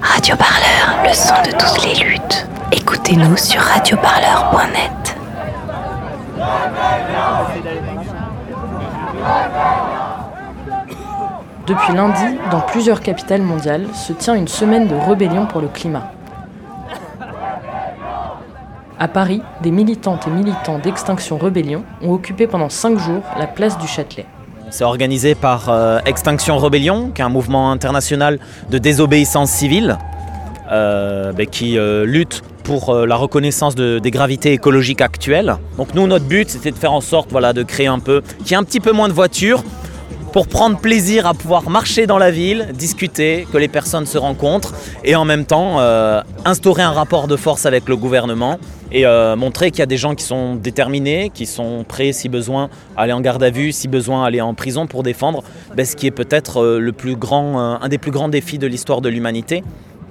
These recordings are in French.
Radio Parleur, le son de toutes les luttes. Écoutez-nous sur radioparleur.net. Depuis lundi, dans plusieurs capitales mondiales, se tient une semaine de rébellion pour le climat. À Paris, des militantes et militants d'Extinction Rebellion ont occupé pendant cinq jours la place du Châtelet. C'est organisé par euh, Extinction Rebellion, qui est un mouvement international de désobéissance civile, euh, ben, qui euh, lutte pour la reconnaissance de- des gravités écologiques actuelles. Donc nous, notre but, c'était de faire en sorte voilà, de créer un peu, qu'il y ait un petit peu moins de voitures, pour prendre plaisir à pouvoir marcher dans la ville, discuter, que les personnes se rencontrent, et en même temps instaurer un rapport de force avec le gouvernement et euh, montrer qu'il y a des gens qui sont déterminés, qui sont prêts, si besoin, à aller en garde à vue, si besoin, à aller en prison pour défendre ben, ce qui est peut-être euh, euh, un des plus grands défis de l'histoire de l'humanité,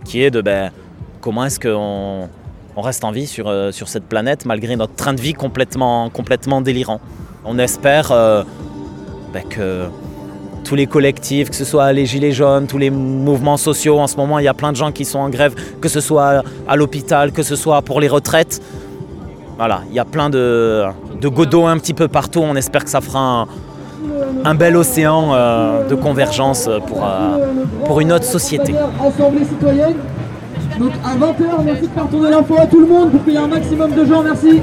qui est de ben, comment est-ce qu'on on reste en vie sur, sur cette planète malgré notre train de vie complètement, complètement délirant. On espère ben, que tous les collectifs, que ce soit les Gilets jaunes, tous les mouvements sociaux, en ce moment il y a plein de gens qui sont en grève, que ce soit à l'hôpital, que ce soit pour les retraites. Voilà, il y a plein de, de godot un petit peu partout, on espère que ça fera un, bel océan euh, de convergence pour, euh, pour une autre société. Donc à 20h, merci de faire tourner l'info à tout le monde pour qu'il y ait un maximum de gens, merci.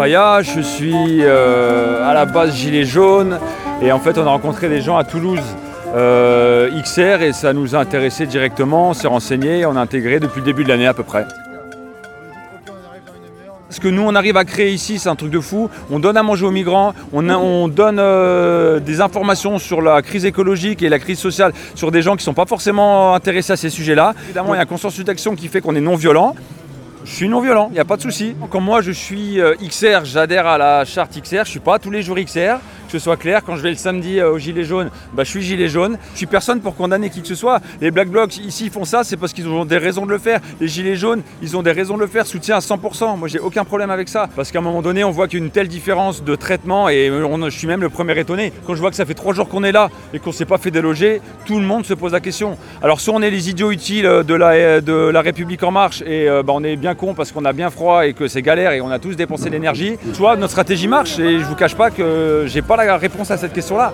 Je suis euh, à la base gilet jaune et en fait on a rencontré des gens à Toulouse euh, XR et ça nous a intéressé directement, on s'est renseigné, on a intégré depuis le début de l'année à peu près. Ce que nous on arrive à créer ici, c'est un truc de fou. On donne à manger aux migrants, on donne euh, des informations sur la crise écologique et la crise sociale sur des gens qui ne sont pas forcément intéressés à ces sujets-là. Évidemment, il y a un consensus d'action qui fait qu'on est non violent. Je suis non violent, il n'y a pas de souci. Comme moi, je suis euh, XR, j'adhère à la charte XR, je ne suis pas tous les jours XR, ce soit clair. Quand je vais le samedi euh, au Gilet jaune, bah, je suis Gilet jaune. Je suis personne pour condamner qui que ce soit. Les Black Blocs ici font ça, c'est parce qu'ils ont des raisons de le faire. Les Gilets jaunes, ils ont des raisons de le faire, soutien à 100%. Moi, j'ai aucun problème avec ça. Parce qu'à un moment donné, on voit qu'il y a une telle différence de traitement et euh, je suis même le premier étonné. Quand je vois que ça fait trois jours qu'on est là et qu'on ne s'est pas fait déloger, tout le monde se pose la question. Alors, soit on est les idiots utiles euh, de la, de la République En Marche et euh, bah, on est bien con parce qu'on a bien froid et que c'est galère et on a tous dépensé l'énergie, soit notre stratégie marche et je vous cache pas que j'ai pas la réponse à cette question-là.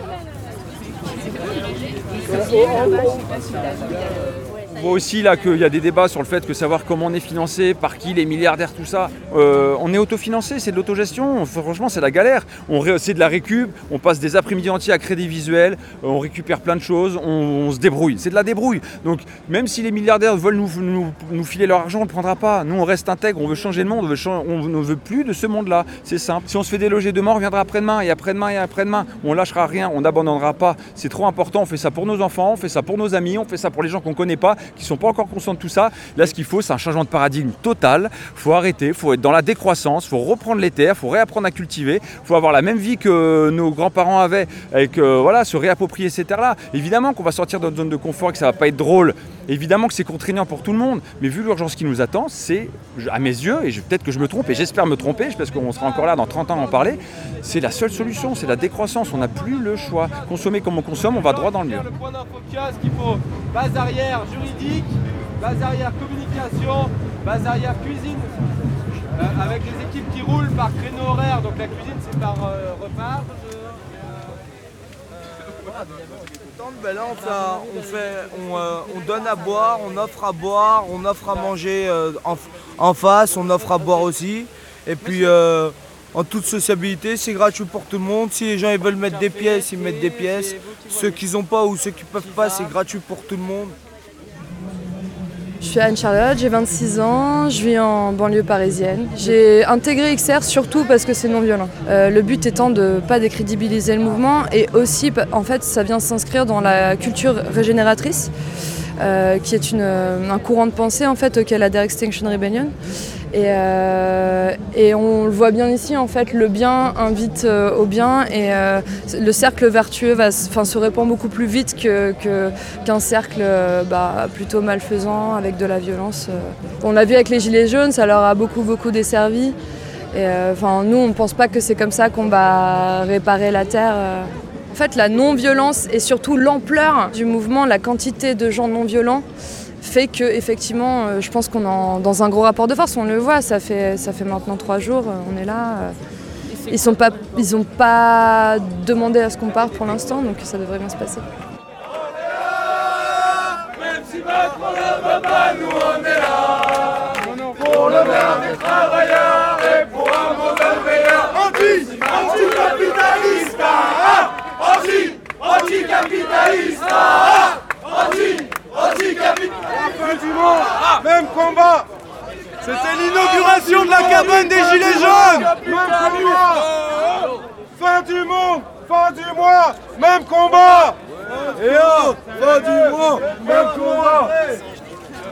On voit aussi là qu'il y a des débats sur le fait que savoir comment on est financé, par qui, les milliardaires, tout ça. Euh, on est autofinancé, c'est de l'autogestion. Franchement, c'est la galère. On c'est de la récup, on passe des après-midi entiers à crédit visuel, euh, on récupère plein de choses, on, se débrouille. C'est de la débrouille. Donc même si les milliardaires veulent nous, filer leur argent, on ne le prendra pas. Nous, on reste intègre, on veut changer le monde, on, ne veut plus de ce monde-là. C'est simple. Si on se fait déloger demain, on reviendra après-demain, et après-demain, et après-demain. On lâchera rien, on n'abandonnera pas. C'est trop important. On fait ça pour nos enfants, on fait ça pour nos amis, on fait ça pour les gens qu'on ne connaît pas, qui ne sont pas encore conscients de tout ça. Là, ce qu'il faut, c'est un changement de paradigme total. Il faut arrêter, il faut être dans la décroissance, il faut reprendre les terres, il faut réapprendre à cultiver, il faut avoir la même vie que nos grands-parents avaient, avec euh, voilà, se réapproprier ces terres-là. Évidemment qu'on va sortir de notre zone de confort et que ça va pas être drôle. Évidemment que c'est contraignant pour tout le monde, mais vu l'urgence qui nous attend, c'est, à mes yeux, et peut-être que je me trompe, et j'espère me tromper, parce qu'on sera encore là dans 30 ans à en parler, c'est la seule solution, c'est la décroissance. On n'a plus le choix. Consommer comme on consomme, on va droit dans le mur. Le point d'info kiosque, il faut base arrière juridique, arrière communication, base arrière cuisine, euh, avec des équipes qui roulent par créneau horaire. Donc la cuisine c'est par euh, repas. Ben là, on, euh, on donne à boire, on offre à boire, on offre à manger euh, en, en face, on offre à boire aussi. Et puis, en toute sociabilité, c'est gratuit pour tout le monde. Si les gens ils veulent mettre des pièces, ils mettent des pièces. Ceux qui n'ont pas ou ceux qui peuvent pas, c'est gratuit pour tout le monde. Je suis Anne-Charlotte, j'ai 26 ans, je vis en banlieue parisienne. J'ai intégré XR surtout parce que c'est non violent. Euh, le but étant de ne pas décrédibiliser le mouvement et aussi, en fait, ça vient s'inscrire dans la culture régénératrice. euh, qui est un courant de pensée en fait auquel adhère Extinction Rebellion. Et, euh, et, on le voit bien ici, en fait, le bien invite euh, au bien et euh, le cercle vertueux se répand beaucoup plus vite qu'un cercle bah, plutôt malfaisant avec de la violence. On l'a vu avec les Gilets jaunes, ça leur a beaucoup, beaucoup desservi. Nous, on ne pense pas que c'est comme ça qu'on va réparer la Terre. En fait, la non-violence et surtout l'ampleur du mouvement, la quantité de gens non-violents, fait que effectivement, euh, je pense qu'on est dans un gros rapport de force. On le voit, ça fait, ça fait maintenant trois jours, euh, on est là. Euh. Ils n'ont pas, pas demandé à ce qu'on parte pour l'instant, donc ça devrait bien se passer. Même si Même combat C'était l'inauguration de la cabane des Gilets jaunes Même combat Fin du monde, fin du mois, même combat Et oh, fin du mois, même combat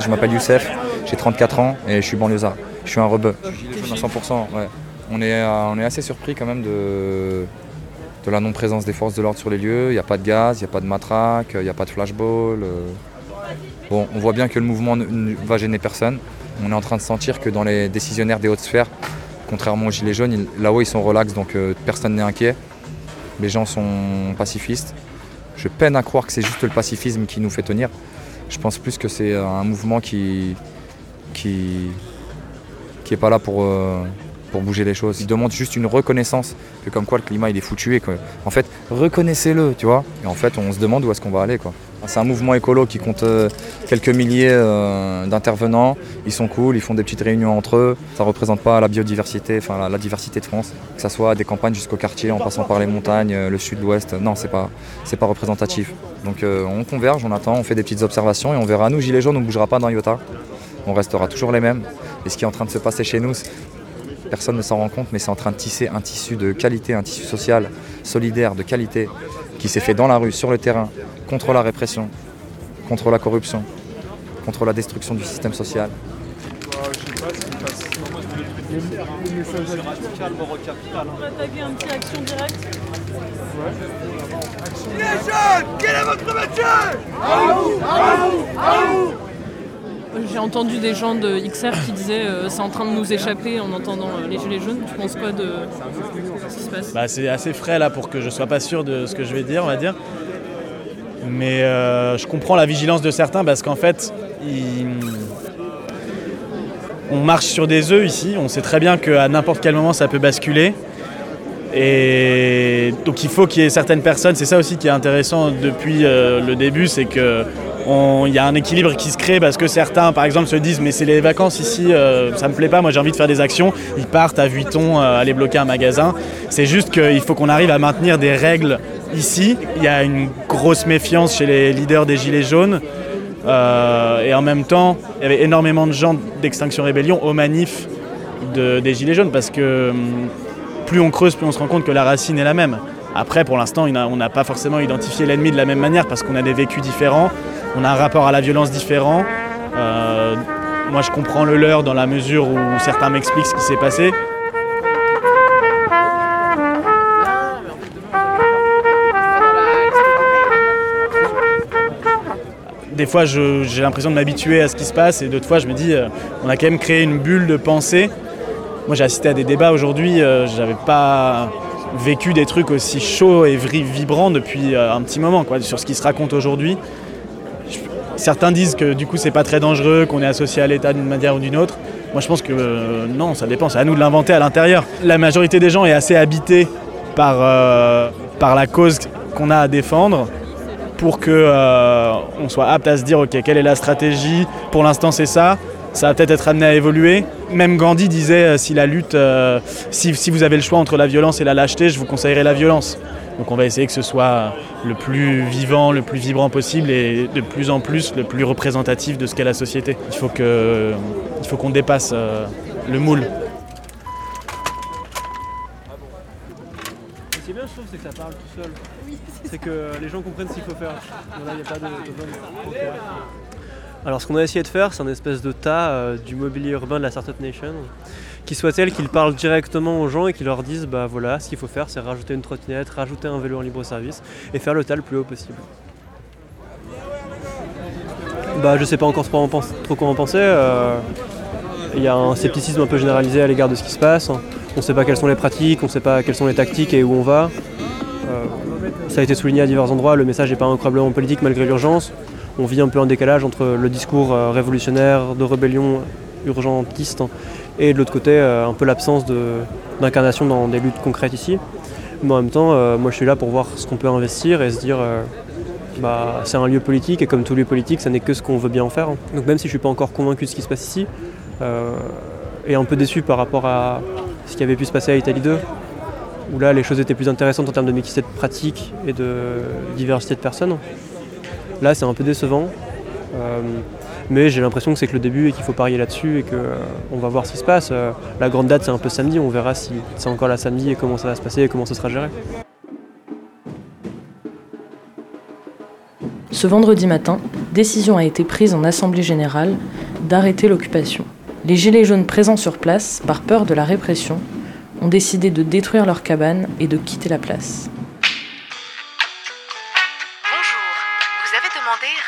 Je m'appelle Youssef, j'ai 34 ans et je suis banlieusard. Je suis un rebeu. à 100%, ouais. On est, euh, on est assez surpris quand même de, de la non-présence des forces de l'ordre sur les lieux. Il n'y a pas de gaz, il n'y a pas de matraque, il n'y a pas de flashball. Euh. Bon, on voit bien que le mouvement ne va gêner personne. On est en train de sentir que dans les décisionnaires des hautes sphères, contrairement aux Gilets jaunes, là-haut ils sont relax, donc euh, personne n'est inquiet. Les gens sont pacifistes. Je peine à croire que c'est juste le pacifisme qui nous fait tenir. Je pense plus que c'est un mouvement qui qui qui est pas là pour euh, pour bouger les choses. Ils demandent juste une reconnaissance que comme quoi le climat il est foutu et en fait reconnaissez-le, tu vois. Et en fait on se demande où est-ce qu'on va aller quoi. C'est un mouvement écolo qui compte euh, quelques milliers euh, d'intervenants. Ils sont cool, ils font des petites réunions entre eux. Ça ne représente pas la biodiversité, enfin la, diversité de France. Que ce soit des campagnes jusqu'au quartier, en passant par les montagnes, euh, le sud, l'ouest. Non, c'est pas, pas représentatif. Donc on converge, on attend, on fait des petites observations et on verra. Nous, Gilets jaunes, on ne bougera pas dans Iota. On restera toujours les mêmes. Et ce qui est en train de se passer chez nous, personne ne s'en rend compte, mais c'est en train de tisser un tissu de qualité, un tissu social, solidaire, de qualité, qui s'est fait dans la rue, sur le terrain, contre la répression, contre la corruption, contre la destruction du système social. Quel est votre métier J'ai entendu des gens de XR qui disaient euh, c'est en train de nous échapper en entendant euh, les gilets jaunes. Tu penses quoi de ce qui se passe? Bah, C'est assez frais là pour que je sois pas sûr de ce que je vais dire, on va dire. Mais euh, je comprends la vigilance de certains parce qu'en fait, on marche sur des œufs ici. On sait très bien qu'à n'importe quel moment, ça peut basculer. Et donc il faut qu'il y ait certaines personnes, c'est ça aussi qui est intéressant depuis euh, le début, c'est que il y a un équilibre qui se crée parce que certains, par exemple, se disent mais c'est les vacances ici, euh, ça me plaît pas, moi j'ai envie de faire des actions. Ils partent à Vuitton euh, aller bloquer un magasin. C'est juste qu'il faut qu'on arrive à maintenir des règles ici. Il y a une grosse méfiance chez les leaders des Gilets jaunes. Euh, et en même temps, il y avait énormément de gens d'Extinction Rébellion aux manifs des Gilets jaunes parce que hum, plus on creuse, plus on se rend compte que la racine est la même. Après, pour l'instant, on n'a pas forcément identifié l'ennemi de la même manière parce qu'on a des vécus différents on a un rapport à la violence différent. Euh, moi, je comprends le leur dans la mesure où certains m'expliquent ce qui s'est passé. Des fois, j'ai l'impression de m'habituer à ce qui se passe et d'autres fois, je me dis, euh, on a quand même créé une bulle de pensée. Moi, j'ai assisté à des débats aujourd'hui, euh, j'avais pas vécu des trucs aussi chauds et vibrants depuis un petit moment quoi, sur ce qui se raconte aujourd'hui. Certains disent que du coup c'est pas très dangereux, qu'on est associé à l'État d'une manière ou d'une autre. Moi je pense que euh, non, ça dépend, c'est à nous de l'inventer à l'intérieur. La majorité des gens est assez habitée par, euh, par la cause qu'on a à défendre pour qu'on euh, soit apte à se dire ok quelle est la stratégie, pour l'instant c'est ça, ça va peut-être être amené à évoluer. Même Gandhi disait si la lutte, si, si vous avez le choix entre la violence et la lâcheté, je vous conseillerais la violence. Donc on va essayer que ce soit le plus vivant, le plus vibrant possible et de plus en plus le plus représentatif de ce qu'est la société. Il faut que, il faut qu'on dépasse euh, le moule. Ce qui est bien, je trouve, c'est que ça parle tout seul. C'est que les gens comprennent ce qu'il faut faire. Il n'y a pas de, de bonne... Alors ce qu'on a essayé de faire, c'est un espèce de tas euh, du mobilier urbain de la Startup Nation, qui soit tel qu'il parle directement aux gens et qui leur disent bah voilà, ce qu'il faut faire, c'est rajouter une trottinette, rajouter un vélo en libre service et faire le tas le plus haut possible. Bah je sais pas encore trop quoi en penser. euh, Il y a un scepticisme un peu généralisé à l'égard de ce qui se passe. On ne sait pas quelles sont les pratiques, on ne sait pas quelles sont les tactiques et où on va. Euh, ça a été souligné à divers endroits, le message n'est pas incroyablement politique malgré l'urgence. On vit un peu un décalage entre le discours euh, révolutionnaire, de rébellion urgentiste, hein, et de l'autre côté, euh, un peu l'absence d'incarnation dans des luttes concrètes ici. Mais en même temps, euh, moi je suis là pour voir ce qu'on peut investir et se dire, bah, c'est un lieu politique et comme tout lieu politique, ça n'est que ce qu'on veut bien en faire. hein. Donc même si je suis pas encore convaincu de ce qui se passe ici, et un peu déçu par rapport à ce qui avait pu se passer à Italie 2, où là les choses étaient plus intéressantes en termes de mixité de pratiques et de diversité de personnes. Là c'est un peu décevant, euh, mais j'ai l'impression que c'est que le début et qu'il faut parier là-dessus et qu'on va voir ce qui se passe. Euh, la grande date c'est un peu samedi, on verra si c'est encore la samedi et comment ça va se passer et comment ce sera géré. Ce vendredi matin, décision a été prise en Assemblée générale d'arrêter l'occupation. Les Gilets jaunes présents sur place, par peur de la répression, ont décidé de détruire leurs cabanes et de quitter la place.